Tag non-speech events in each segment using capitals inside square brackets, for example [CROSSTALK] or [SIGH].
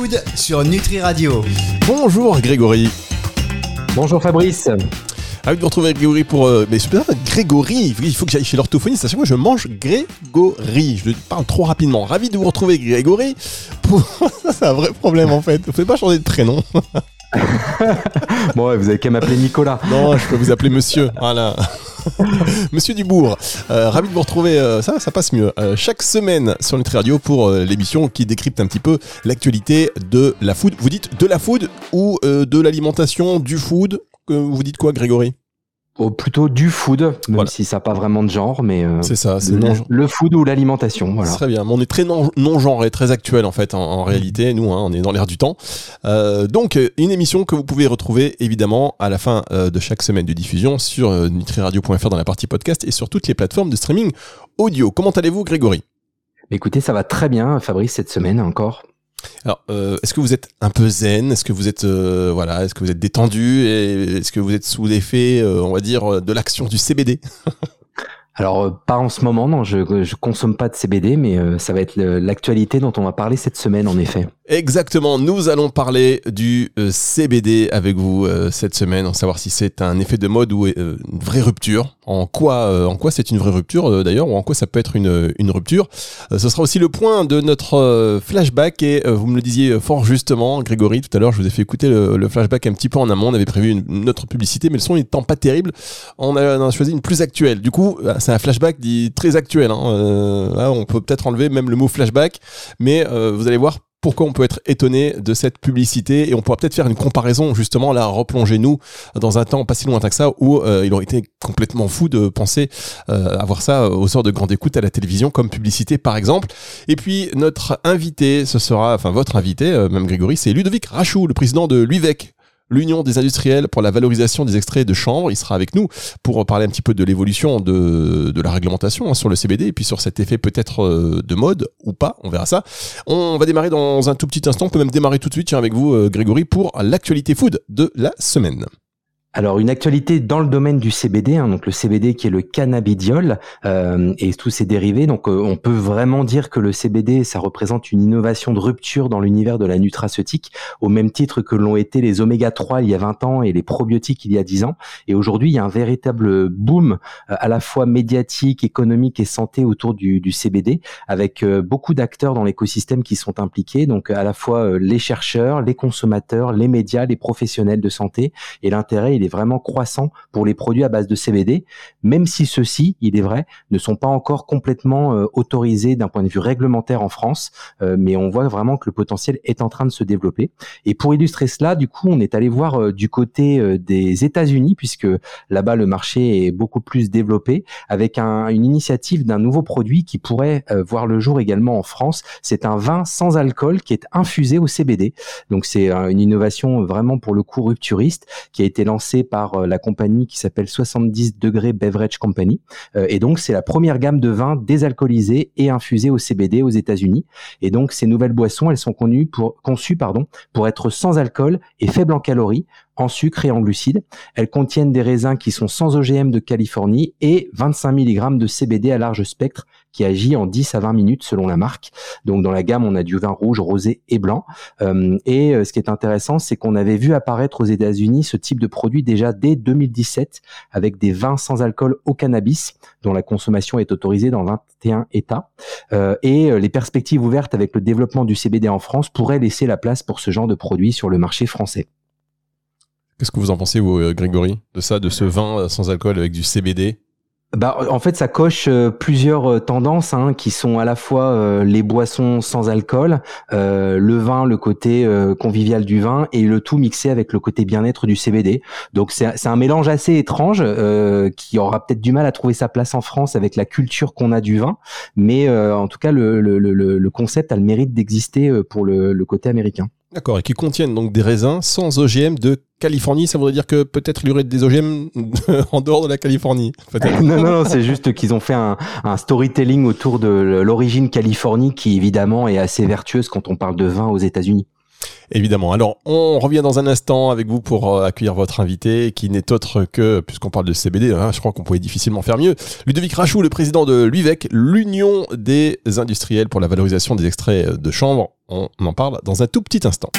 Food sur Nutri Radio. Bonjour Grégory. Bonjour Fabrice. Ravi de vous retrouver Grégory pour. euh, mais c'est Grégory, il faut que j'aille chez l'orthophoniste. À chaque fois, je mange Grégory. Je le parle trop rapidement. Ravi de vous retrouver Grégory. Pour... [LAUGHS] c'est un vrai problème en fait. Vous pouvez pas changer de prénom. [LAUGHS] [LAUGHS] Bon, ouais, vous avez qu'à m'appeler Nicolas. Non, je peux vous appeler monsieur. Voilà. [LAUGHS] Monsieur Dubourg, euh, ravi de vous retrouver, euh, ça, ça passe mieux, euh, chaque semaine sur Nutri Radio pour euh, l'émission qui décrypte un petit peu l'actualité de la food. Vous dites de la food ou de l'alimentation, du food? Vous dites quoi, Grégory? Oh, plutôt du food, même Voilà. si ça n'a pas vraiment de genre, mais euh, C'est ça, c'est le, non, le food ou l'alimentation, voilà. Très bien, mais on est très non- non-genré, très actuel en fait, en, en réalité, nous, hein, on est dans l'air du temps. Euh, donc, une émission que vous pouvez retrouver évidemment à la fin euh, de chaque semaine de diffusion sur euh, nutriradio.fr dans la partie podcast et sur toutes les plateformes de streaming audio. Comment allez-vous, Grégory? Écoutez, ça va très bien, Fabrice, cette semaine encore. Alors, euh, est-ce que vous êtes un peu zen? Est-ce que vous êtes euh, voilà Est-ce que vous êtes détendu? Est-ce que vous êtes sous l'effet, euh, on va dire, de l'action du CBD [LAUGHS] Alors, euh, pas en ce moment, non, je, je consomme pas de CBD, mais euh, ça va être l'actualité dont on va parler cette semaine, en effet. Exactement, nous allons parler du euh, CBD avec vous cette semaine, en savoir si c'est un effet de mode ou une vraie rupture. En quoi, quoi c'est une vraie rupture d'ailleurs, ou en quoi ça peut être une, rupture. Ce sera aussi le point de notre flashback et vous me le disiez fort justement, Grégory, tout à l'heure, je vous ai fait écouter le, flashback un petit peu en amont. On avait prévu une, autre publicité, mais le son n'étant pas terrible, on a, on a choisi une plus actuelle. Du coup, euh, c'est un flashback dit très actuel. Hein. Euh, on peut peut-être enlever même le mot flashback, mais euh, vous allez voir pourquoi on peut être étonné de cette publicité et on pourra peut-être faire une comparaison justement là replonger nous dans un temps pas si lointain que ça où euh, il aurait été complètement fou de penser euh, avoir ça aux heures de grande écoute à la télévision comme publicité par exemple et puis notre invité ce sera enfin votre invité même Grégory c'est Ludovic Rachou le président de l'UVEC l'Union des industriels pour la valorisation des extraits de chanvre. Il sera avec nous pour parler un petit peu de l'évolution de, de la réglementation hein, sur le CBD et puis sur cet effet peut-être euh, de mode ou pas, on verra ça. On va démarrer dans un tout petit instant, on peut même démarrer tout de suite avec vous euh, Grégory pour l'actualité food de la semaine. Alors une actualité dans le domaine du CBD, hein, donc le CBD qui est le cannabidiol euh, et tous ses dérivés. Donc euh, on peut vraiment dire que le CBD ça représente une innovation de rupture dans l'univers de la nutraceutique, au même titre que l'ont été les oméga 3 il y a 20 ans et les probiotiques il y a 10 ans. Et aujourd'hui il y a un véritable boom euh, à la fois médiatique, économique et santé autour du, du CBD, avec euh, beaucoup d'acteurs dans l'écosystème qui sont impliqués. Donc à la fois euh, les chercheurs, les consommateurs, les médias, les professionnels de santé. Et l'intérêt il est vraiment croissant pour les produits à base de CBD, même si ceux-ci, il est vrai, ne sont pas encore complètement euh, autorisés d'un point de vue réglementaire en France, euh, mais on voit vraiment que le potentiel est en train de se développer. Et pour illustrer cela, du coup, on est allé voir euh, du côté des États-Unis, puisque là-bas le marché est beaucoup plus développé, avec un- une initiative d'un nouveau produit qui pourrait voir le jour également en France. C'est un vin sans alcool qui est infusé au CBD. Donc c'est une innovation vraiment pour le coup rupturiste qui a été lancée par euh, la compagnie qui s'appelle 70 degrés Beverage Company. Euh, et donc, c'est la première gamme de vins désalcoolisés et infusés au CBD aux États-Unis. Et donc, ces nouvelles boissons, elles sont pour, conçues pardon, pour être sans alcool et faibles en calories, en sucre et en glucides. Elles contiennent des raisins qui sont sans OGM de Californie et 25 mg de CBD à large spectre qui agit en 10 à 20 minutes selon la marque. Donc, dans la gamme, on a du vin rouge, rosé et blanc. Euh, et euh, ce qui est intéressant, c'est qu'on avait vu apparaître aux États-Unis ce type de produit déjà dès 2017 avec des vins sans alcool au cannabis dont la consommation est autorisée dans 21 États. Euh, et les perspectives ouvertes avec le développement du CBD en France pourraient laisser la place pour ce genre de produit sur le marché français. Qu'est-ce que vous en pensez vous Grégory de ça, de ce vin sans alcool avec du CBD Bah, en fait, ça coche euh, plusieurs euh, tendances hein, qui sont à la fois euh, les boissons sans alcool, le vin, le côté convivial du vin, et le tout mixé avec le côté bien-être du CBD. Donc c'est un mélange assez étrange qui aura peut-être du mal à trouver sa place en France avec la culture qu'on a du vin, mais en tout cas le, le, le, le concept a le mérite d'exister pour le côté américain. D'accord, et qui contiennent donc des raisins sans OGM de Californie. Ça voudrait dire que peut-être il y aurait des OGM [LAUGHS] en dehors de la Californie. non, non, non, c'est juste qu'ils ont fait un, un storytelling autour de l'origine Californie qui évidemment est assez vertueuse quand on parle de vin aux États-Unis. Évidemment. Alors, on revient dans un instant avec vous pour euh, accueillir votre invité, qui n'est autre que, puisqu'on parle de CBD, hein, je crois qu'on pouvait difficilement faire mieux, Ludovic Rachou, le président de l'UVEC, l'Union des industriels pour la valorisation des extraits de chanvre. On en parle dans un tout petit instant.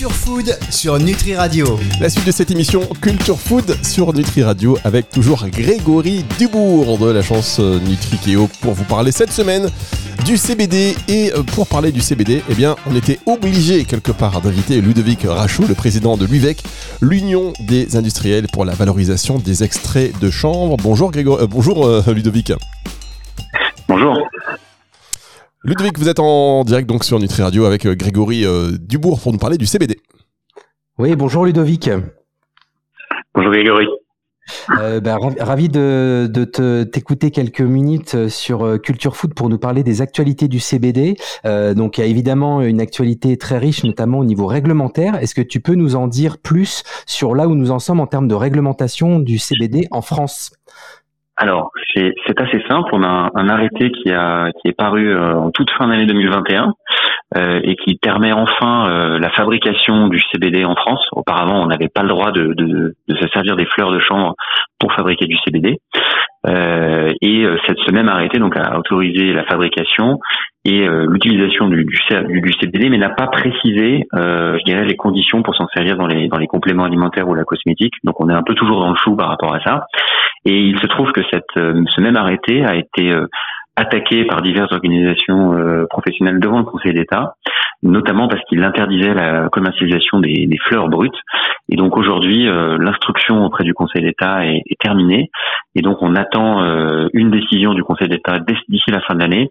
Culture Food sur Nutri Radio. La suite de cette émission Culture Food sur Nutri Radio avec toujours Grégory Dubourg de la chance Nutrikeo pour vous parler cette semaine du CBD. Et euh, pour parler du CBD, eh bien, on était obligé quelque part d'inviter Ludovic Rachou, le président de l'UVEC, l'Union des industriels pour la valorisation des extraits de chanvre. Bonjour Grégory, euh, bonjour euh, Ludovic. Ludovic, vous êtes en direct donc sur Nutri Radio avec euh, Grégory euh, Dubourg pour nous parler du CBD. Oui, bonjour Ludovic. Bonjour Grégory. Euh, bah, ravi de, de t'écouter quelques minutes sur Culture Food pour nous parler des actualités du CBD. donc il y a évidemment une actualité très riche, notamment au niveau réglementaire. Est-ce que tu peux nous en dire plus sur là où nous en sommes en termes de réglementation du CBD en France? Alors, c'est assez simple. On a un, arrêté qui, a, qui est paru euh, en toute fin d'année 2021 euh, et qui permet enfin euh, la fabrication du CBD en France. Auparavant, on n'avait pas le droit de, de, de, se servir des fleurs de chanvre pour fabriquer du CBD. Euh, et cette ce même arrêté donc a autorisé la fabrication et l'utilisation du, du, du, CBD, mais n'a pas précisé, je dirais, les conditions pour s'en servir dans les dans les compléments alimentaires ou la cosmétique. Donc on est un peu toujours dans le flou par rapport à ça. Et il se trouve que cette, ce même arrêté a été attaqué par diverses organisations euh, professionnelles devant le Conseil d'État, notamment parce qu'il interdisait la commercialisation des, fleurs brutes. Et donc aujourd'hui, euh, l'instruction auprès du Conseil d'État est, terminée. Et donc on attend euh, une décision du Conseil d'État d'ici la fin de l'année.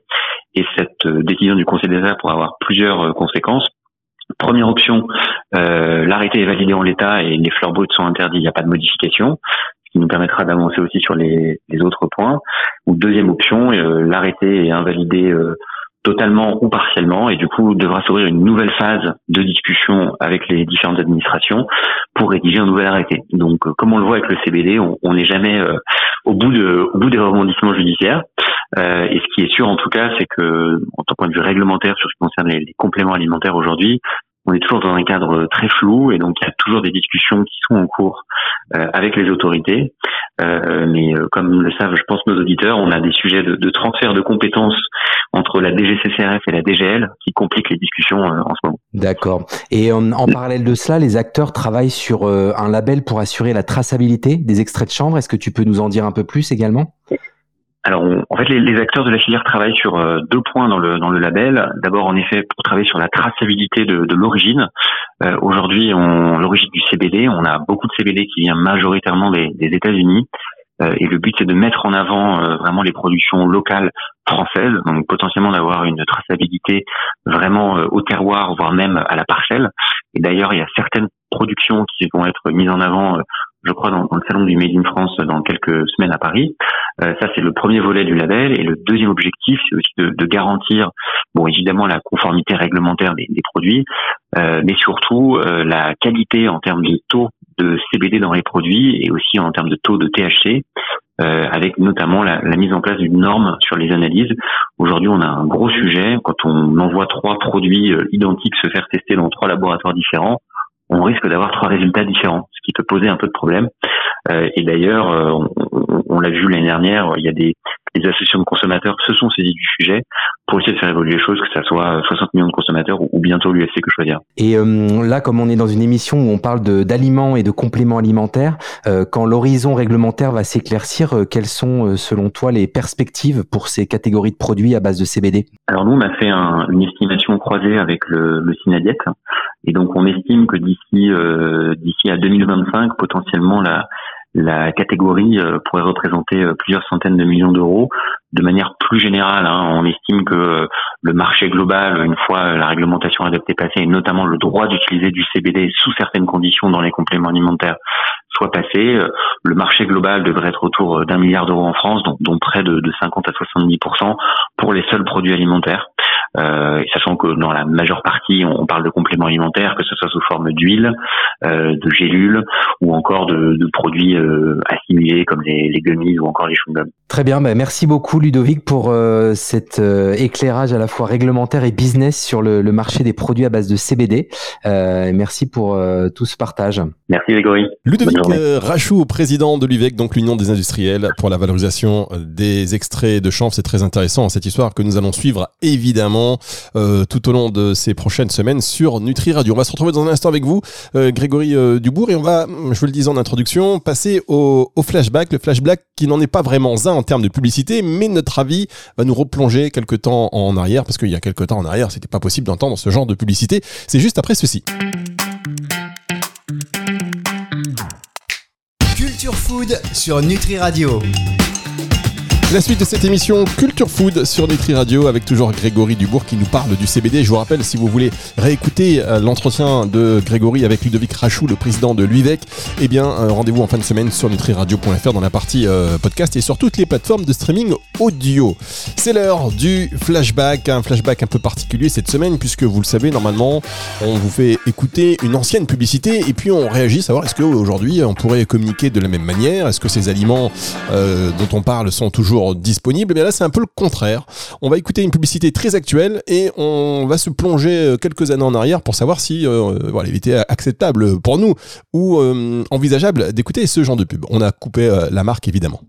Et cette décision du Conseil d'État pourra avoir plusieurs conséquences. Première option, l'arrêté est validé en l'état et les fleurs brutes sont interdites, il n'y a pas de modification qui nous permettra d'avancer aussi sur les, les, autres points. Ou deuxième option, euh, l'arrêté est invalidé euh, totalement ou partiellement et du coup devra s'ouvrir une nouvelle phase de discussion avec les différentes administrations pour rédiger un nouvel arrêté. Donc euh, comme on le voit avec le CBD, on n'est jamais au bout de au bout des rebondissements judiciaires. et ce qui est sûr en tout cas, c'est que en tant que point de vue réglementaire sur ce qui concerne les compléments alimentaires aujourd'hui, on est toujours dans un cadre très flou et donc il y a toujours des discussions qui sont en cours euh, avec les autorités. Euh, mais euh, comme le savent, je pense, nos auditeurs, on a des sujets de, transfert de compétences entre la DGCCRF et la DGL qui compliquent les discussions en ce moment. D'accord. Et en, en, parallèle de cela, les acteurs travaillent sur un label pour assurer la traçabilité des extraits de chanvre. Est-ce que tu peux nous en dire un peu plus également? Alors, en fait, les, acteurs de la filière travaillent sur euh, deux points dans le dans le label. D'abord, en effet, pour travailler sur la traçabilité de, l'origine. Euh, Aujourd'hui, l'origine du CBD, on a beaucoup de CBD qui vient majoritairement des, des États-Unis. Euh, et le but, c'est de mettre en avant vraiment les productions locales françaises, donc potentiellement d'avoir une traçabilité vraiment au terroir, voire même à la parcelle. Et d'ailleurs, il y a certaines productions qui vont être mises en avant je crois, dans, le salon du Made in France dans quelques semaines à Paris. Euh, ça, c'est le premier volet du label. Et le deuxième objectif, c'est aussi de, de, garantir, bon, évidemment, la conformité réglementaire des, des produits, euh, mais surtout euh, la qualité en termes de taux de CBD dans les produits et aussi en termes de taux de THC. Euh, avec notamment la, la, mise en place d'une norme sur les analyses. Aujourd'hui, on a un gros sujet. Quand on envoie trois produits identiques se faire tester dans trois laboratoires différents, on risque d'avoir trois résultats différents, ce qui peut poser un peu de problème. Euh, et d'ailleurs, on, on l'a vu l'année dernière, il y a des, des, associations de consommateurs se sont saisies du sujet pour essayer de faire évoluer les choses, que ça soit 60 millions de consommateurs ou, bientôt l'UFC que choisir. Et euh, là, comme on est dans une émission où on parle d'aliments et de compléments alimentaires, euh, quand l'horizon réglementaire va s'éclaircir, euh, quelles sont selon toi les perspectives pour ces catégories de produits à base de CBD Alors nous, on a fait un, une estimation croisée avec le, le Synadiet, et donc on estime que d'ici d'ici à 2025, potentiellement la la catégorie euh, pourrait représenter euh, plusieurs centaines de millions d'euros. De manière plus générale, hein, on estime que euh, le marché global, une fois la réglementation adaptée passée, et notamment le droit d'utiliser du CBD sous certaines conditions dans les compléments alimentaires, soit passé, le marché global devrait être autour d'un milliard d'euros en France, dont, près de, de 50 à 70% pour les seuls produits alimentaires. Euh, sachant que dans la majeure partie, on parle de compléments alimentaires, que ce soit sous forme d'huile, euh, de gélules ou encore de, produits euh, assimilés comme les, les gummies ou encore les chewing-gums. Très bien, bah merci beaucoup Ludovic pour euh, cet euh, éclairage à la fois réglementaire et business sur le, le marché des produits à base de CBD. Euh, merci pour euh, tout ce partage. Merci Grégory. Ludovic Rachou, président de l'UVEC, donc l'Union des industriels pour la valorisation des extraits de chanvre. C'est très intéressant cette histoire que nous allons suivre évidemment tout au long de ces prochaines semaines sur Nutri Radio. On va se retrouver dans un instant avec vous, Grégory Dubourg, et on va, je vous le disais en introduction, passer au, au flashback, le flashback qui n'en est pas vraiment un en termes de publicité, mais notre avis va nous replonger quelque temps en arrière, parce qu'il y a quelque temps en arrière, c'était pas possible d'entendre ce genre de publicité. C'est juste après ceci. Culture Food sur Nutri Radio. La suite de cette émission Culture Food sur Nutri Radio avec toujours Grégory Dubourg qui nous parle du CBD. Je vous rappelle, si vous voulez réécouter euh, l'entretien de Grégory avec Ludovic Rachou, le président de l'UVEC, eh bien, euh, rendez-vous en fin de semaine sur nutriradio.fr dans la partie euh, podcast et sur toutes les plateformes de streaming audio. C'est l'heure du flashback, un flashback un peu particulier cette semaine puisque vous le savez, normalement, on vous fait écouter une ancienne publicité et puis on réagit, savoir est-ce qu'aujourd'hui on pourrait communiquer de la même manière, est-ce que ces aliments dont on parle sont toujours disponible. Mais là, c'est un peu le contraire. On va écouter une publicité très actuelle et on va se plonger euh, quelques années en arrière pour savoir si euh, voilà, il était acceptable pour nous ou euh, envisageable d'écouter ce genre de pub. On a coupé la marque évidemment.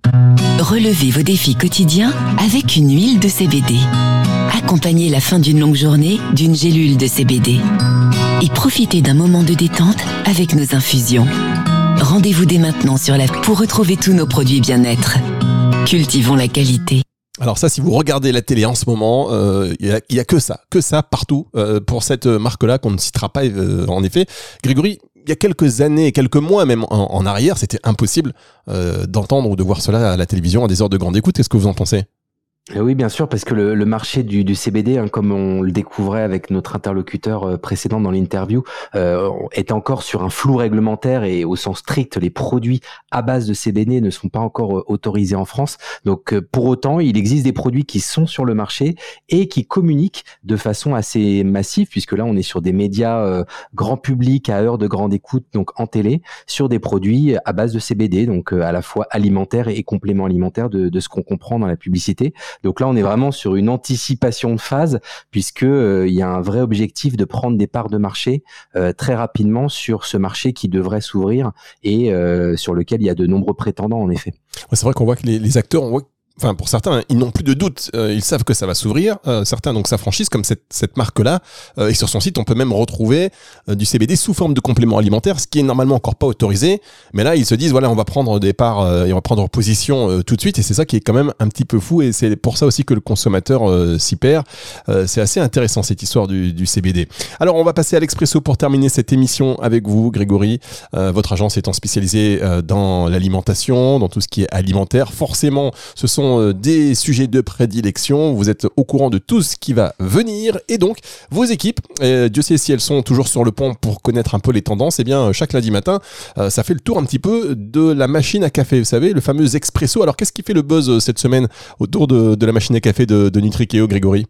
Relevez vos défis quotidiens avec une huile de CBD. Accompagnez la fin d'une longue journée d'une gélule de CBD. Et profitez d'un moment de détente avec nos infusions. Rendez-vous dès maintenant sur la pour retrouver tous nos produits bien-être. Cultivons la qualité. Alors ça, si vous regardez la télé en ce moment, il euh, y, a, que ça, que ça partout euh, pour cette marque-là qu'on ne citera pas euh, en effet. Grégory, il y a quelques années, quelques mois même en arrière, c'était impossible d'entendre ou de voir cela à la télévision à des heures de grande écoute. Qu'est-ce que vous en pensez? Euh, oui, bien sûr, parce que le, marché du, du CBD, hein, comme on le découvrait avec notre interlocuteur euh, précédent dans l'interview, euh, est encore sur un flou réglementaire et au sens strict, les produits à base de CBD ne sont pas encore autorisés en France. Donc, pour autant, il existe des produits qui sont sur le marché et qui communiquent de façon assez massive, puisque là, on est sur des médias grand public à heure de grande écoute, donc en télé, sur des produits à base de CBD, donc à la fois alimentaires et compléments alimentaires de, de ce qu'on comprend dans la publicité. Donc là, on est vraiment sur une anticipation de phase puisque euh, il y a un vrai objectif de prendre des parts de marché euh, très rapidement sur ce marché qui devrait s'ouvrir et euh, sur lequel il y a de nombreux prétendants en effet. c'est vrai qu'on voit que les, les acteurs, on voit enfin pour certains, ils n'ont plus de doute, euh, ils savent que ça va s'ouvrir. Euh, certains donc s'affranchissent comme cette, cette marque-là. Euh, et sur son site, on peut même retrouver du CBD sous forme de complément alimentaire, ce qui est normalement encore pas autorisé. Mais là, ils se disent voilà, on va prendre des parts et on va prendre position tout de suite. Et c'est ça qui est quand même un petit peu fou. Et c'est pour ça aussi que le consommateur s'y perd. c'est assez intéressant cette histoire du, du, CBD. Alors, on va passer à l'expresso pour terminer cette émission avec vous, Grégory. votre agence étant spécialisée dans l'alimentation, dans tout ce qui est alimentaire, forcément, ce sont euh, des sujets de prédilection. Vous êtes au courant de tout ce qui va venir. Et donc, vos équipes, euh, Dieu sait si elles sont toujours sur le pont pour connaître un peu les tendances, et eh bien, chaque lundi matin, euh, ça fait le tour un petit peu de la machine à café. Vous savez, le fameux expresso. Alors, qu'est-ce qui fait le buzz cette semaine autour de, la machine à café de, de Nitrikeo, Grégory?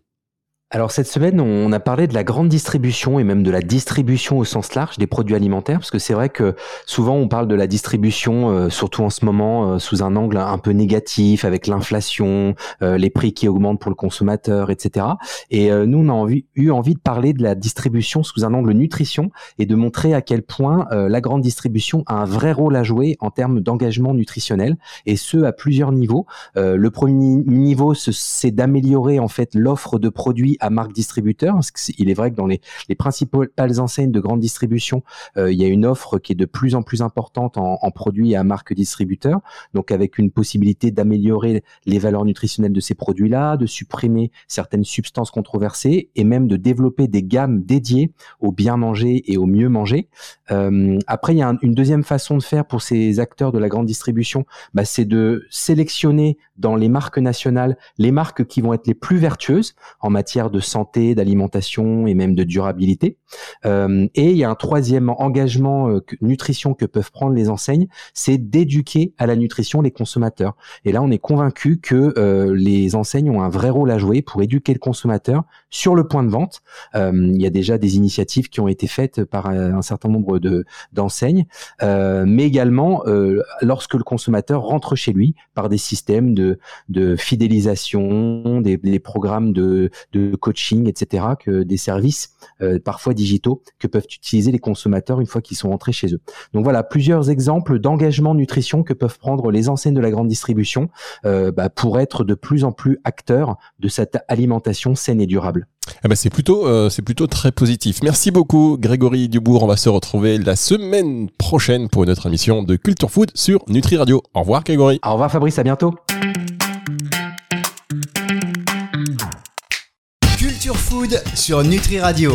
Alors cette semaine, on a parlé de la grande distribution et même de la distribution au sens large des produits alimentaires, parce que c'est vrai que souvent on parle de la distribution, euh, surtout en ce moment, euh, sous un angle un peu négatif, avec l'inflation, euh, les prix qui augmentent pour le consommateur, etc. Et nous, on a eu envie de parler de la distribution sous un angle nutrition et de montrer à quel point la grande distribution a un vrai rôle à jouer en termes d'engagement nutritionnel, et ce à plusieurs niveaux. le premier niveau, c'est d'améliorer en fait l'offre de produits à marque distributeur. il est vrai que dans les, principales enseignes de grande distribution, euh, il y a une offre qui est de plus en plus importante en, produits à marque distributeur, donc avec une possibilité d'améliorer les valeurs nutritionnelles de ces produits-là, de supprimer certaines substances controversées et même de développer des gammes dédiées au bien manger et au mieux manger. Euh, après, il y a une deuxième façon de faire pour ces acteurs de la grande distribution, bah, c'est de sélectionner dans les marques nationales les marques qui vont être les plus vertueuses en matière de santé, d'alimentation et même de durabilité. Euh, et il y a un troisième engagement euh, nutrition que peuvent prendre les enseignes, c'est d'éduquer à la nutrition les consommateurs. Et là, on est convaincu que euh, les enseignes ont un vrai rôle à jouer pour éduquer le consommateur sur le point de vente. il y a déjà des initiatives qui ont été faites par un certain nombre de d'enseignes, mais également lorsque le consommateur rentre chez lui par des systèmes de, fidélisation, des, des programmes de, de coaching, etc., que des services parfois digitaux que peuvent utiliser les consommateurs une fois qu'ils sont rentrés chez eux. Donc voilà, plusieurs exemples d'engagement nutrition que peuvent prendre les enseignes de la grande distribution euh, bah, pour être de plus en plus acteurs de cette alimentation saine et durable. Eh ben c'est plutôt euh, c'est plutôt très positif. Merci beaucoup Grégory Dubourg. On va se retrouver la semaine prochaine pour une autre émission de Culture Food sur Nutri Radio. Au revoir Grégory. Au revoir Fabrice, à bientôt. Culture Food sur Nutri Radio.